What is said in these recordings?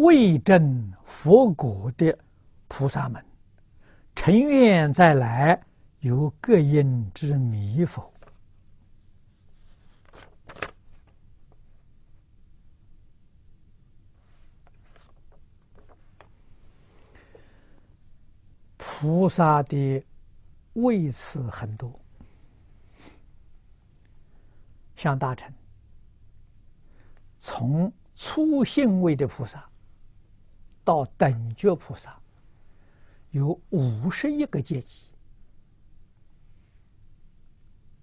未证佛果的菩萨们，诚愿再来有各因之迷否？菩萨的位次很多，像大乘，从初信位的菩萨到等觉菩萨，有五十一个阶级。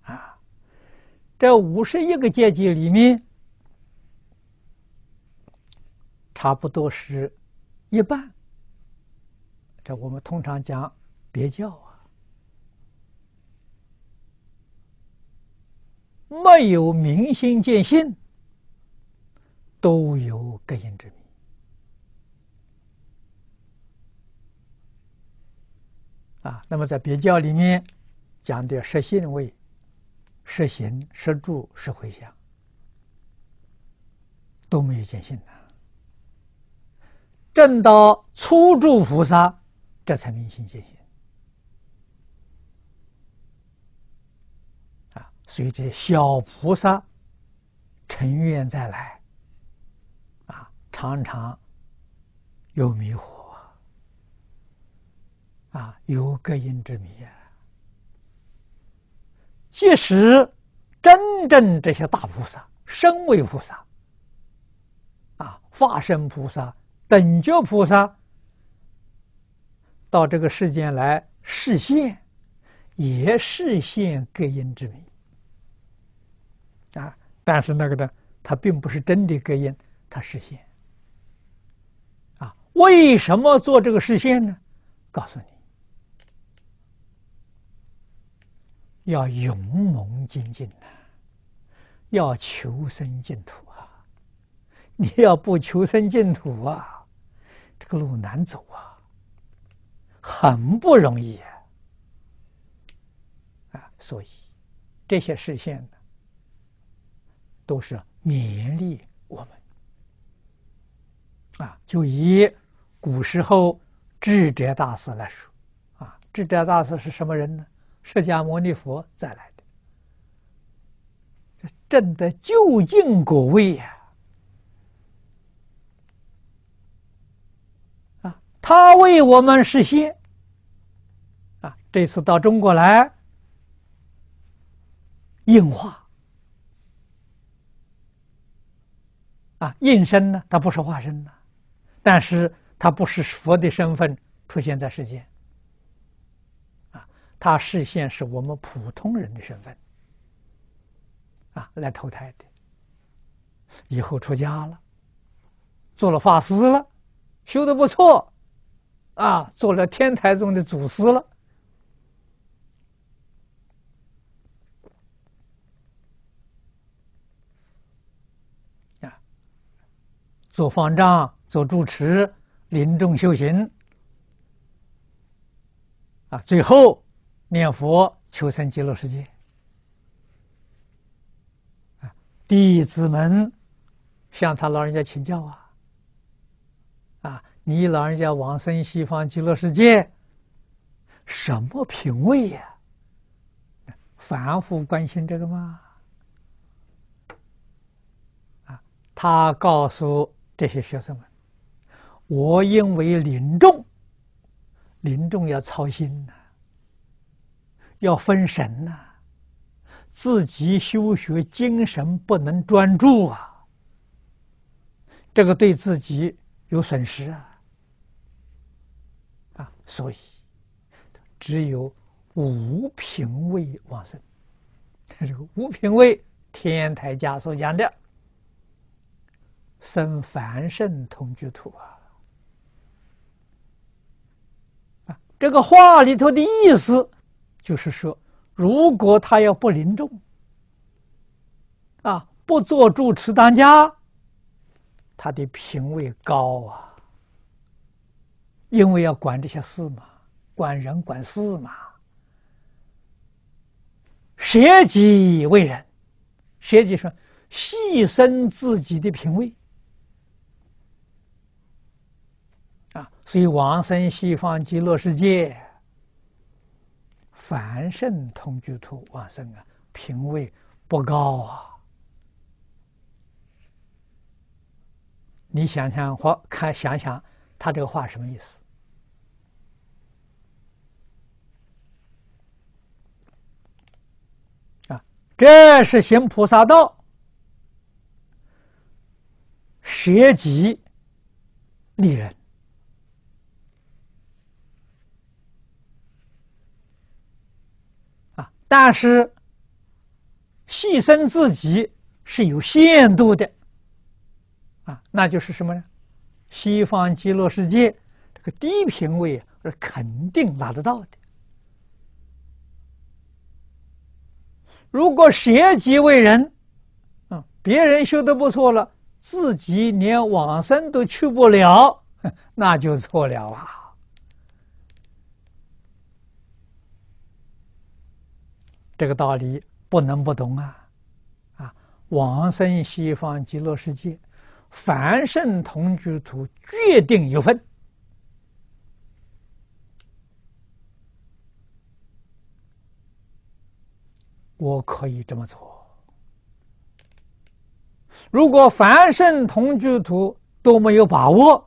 啊，这五十一个阶级里面，差不多是一半。这我们通常讲别教啊，没有明心见性，都有各因之迷啊。那么在别教里面讲的实信位、实行、实住、实回向，都没有见性的。正到初住菩萨。这才明心见性啊！所以这小菩萨诚愿再来啊，常常有迷惑啊，有各因之迷啊。即使真正这些大菩萨、身为菩萨啊、化身菩萨、等觉菩萨。到这个世间来示现，也示现各因之谜啊！但是那个呢，它并不是真的各因，它示现啊！为什么做这个示现呢？告诉你，要勇猛精进呐，要求生净土啊！你要不求生净土啊，这个路难走啊！很不容易啊！所以这些视线呢，都是勉励我们啊。就以古时候智者大师来说，啊，智者大师是什么人呢？释迦牟尼佛再来的，这证得究竟果位呀！啊，他为我们示现。啊这次到中国来应化啊，应身呢，他不是化身呢，但是他不是佛的身份出现在世间，他示现是我们普通人的身份啊，来投胎的，以后出家了，做了法师了，修的不错啊，做了天台宗的祖师了。做方丈，做住持，临终修行，啊，最后念佛求生极乐世界。弟子们向他老人家请教啊，啊，你老人家往生西方极乐世界，什么品位呀？反复关心这个吗？啊，他告诉。这些学生们，我因为临终，临终要操心呐、要分神呐、自己修学精神不能专注啊，这个对自己有损失啊，啊，所以只有五品位往生，这个五品位，天台家所讲的。生凡圣同居土啊！啊，这个话里头的意思就是说，如果他要不临终，啊，不做住持当家，他的品位高啊，因为要管这些事嘛，管人管事嘛，舍己为人，舍己说牺牲自己的品位。啊，所以往生西方极乐世界，凡圣同居土往生啊，品位不高啊。你想想或看想想，他这个话什么意思？啊，这是行菩萨道，舍己利人啊，但是牺牲自己是有限度的。啊，那就是什么呢？西方极乐世界这个低品位是肯定拿得到的。如果舍己为人，啊，别人修得不错了，自己连往生都去不了，那就错了啊！这个道理不能不懂啊！啊，往生西方极乐世界。凡圣同居土决定有分，我可以这么做。如果凡圣同居土都没有把握，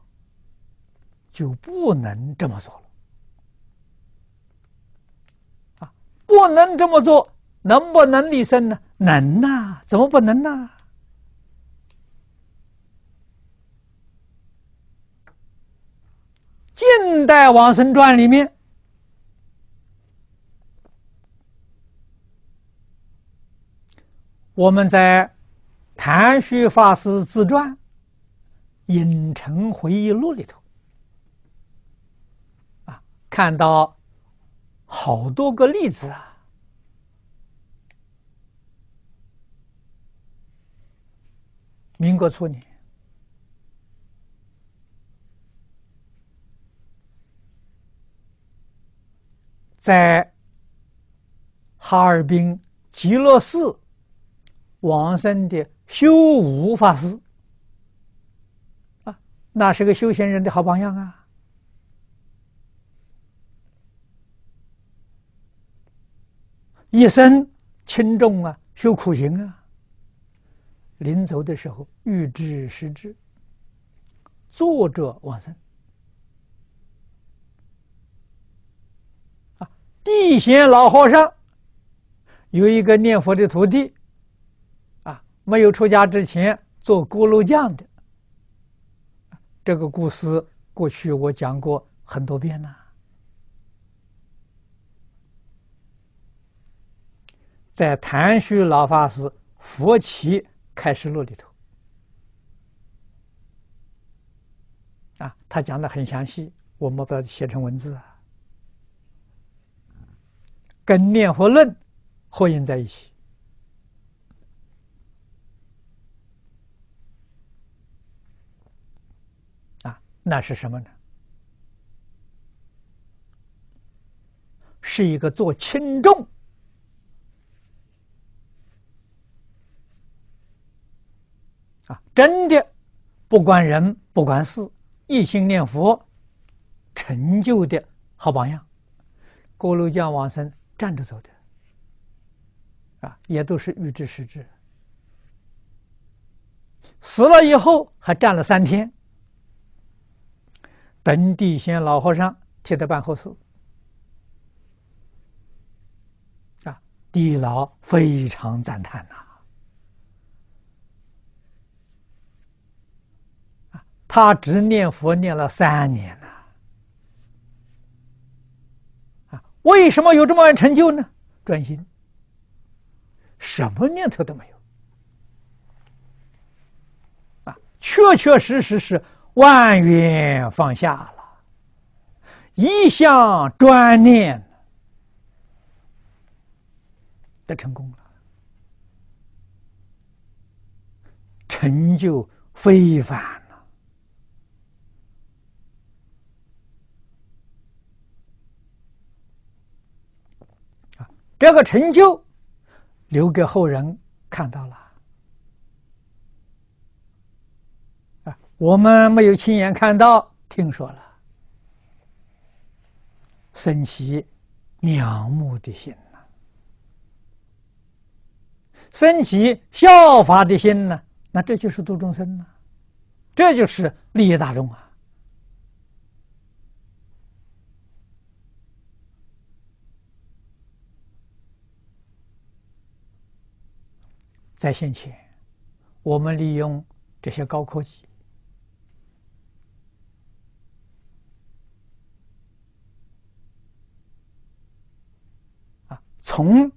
就不能这么做了。啊，不能这么做，能不能立身呢？能呐，怎么不能呢？近代往生传里面，我们在谭虚法师自传《影城回忆录》里头啊，看到好多个例子啊。民国初年。在哈尔滨极乐寺往生的修武法师啊，那是个修仙人的好榜样啊！一生轻重啊，修苦行啊，临走的时候欲知时至，坐着往生。地贤老和尚有一个念佛的徒弟，啊，没有出家之前做锅炉匠的。这个故事过去我讲过很多遍了，在谭虚老法师《佛启开示录》里头，啊，他讲的很详细，我们把它写成文字啊。跟念佛论合印在一起啊，那是什么呢？是一个做轻重啊，真的不管人不管事，一心念佛成就的好榜样。锅炉匠往生。站着走的，啊，也都是预知时至。死了以后还站了三天，等地仙老和尚替他办后事。啊，地老非常赞叹呐，他只念佛念了三年呐。为什么有这么样成就呢？专心，什么念头都没有，啊，确确实实是万缘放下了，一向专念，的成功了，成就非凡。这个成就留给后人看到了。啊，我们没有亲眼看到，听说了。生起仰慕的心呐，生起效法的心呢，那这就是度众生呐，这就是利益大众啊。在先前，我们利用这些高科技啊。从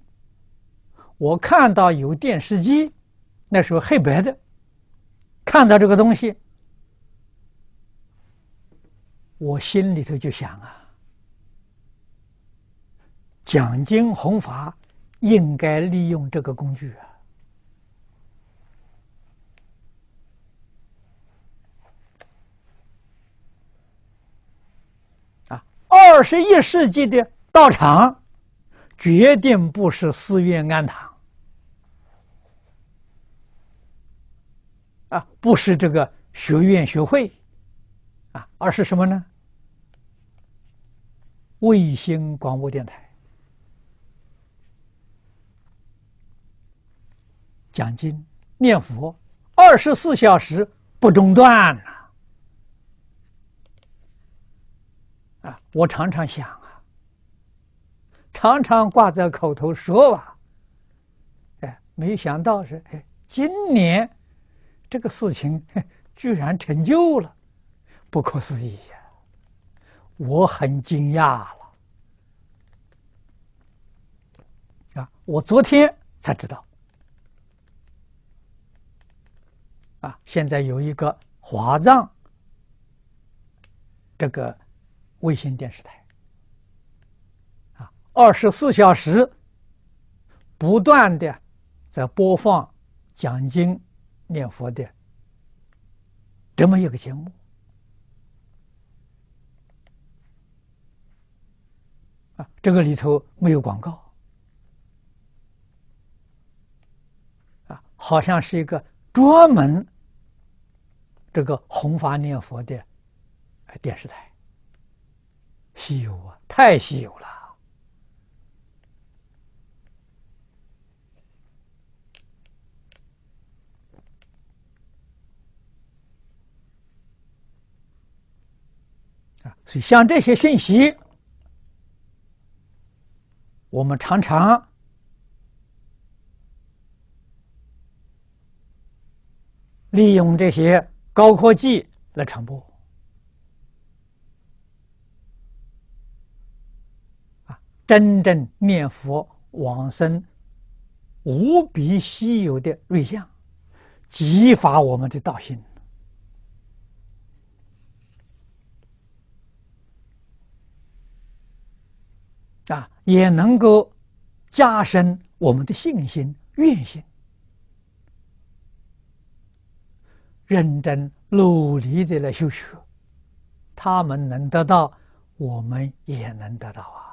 我看到有电视机，那时候黑白的，看到这个东西，我心里头就想啊，讲经弘法应该利用这个工具啊，啊，二十一世纪的道场。决定不是寺院庵堂，啊，不是这个学院学会，啊，而是什么呢？卫星广播电台，讲经念佛，二十四小时不中断呐！啊，我常常想啊。常常挂在口头说吧，哎，没想到是哎，今年这个事情居然成就了，不可思议呀！我很惊讶了啊！我昨天才知道啊，现在有一个华藏这个卫星电视台。啊。二十四小时不断的在播放讲经念佛的这么一个节目。啊，这个里头没有广告。啊，好像是一个专门这个弘法念佛的电视台，稀有啊，太稀有了啊。所以，像这些讯息，我们常常利用这些高科技来传播。啊，真正念佛往生无比稀有的瑞相，激发我们的道心。啊，也能够加深我们的信心、愿心，认真努力的来修学，他们能得到，我们也能得到啊。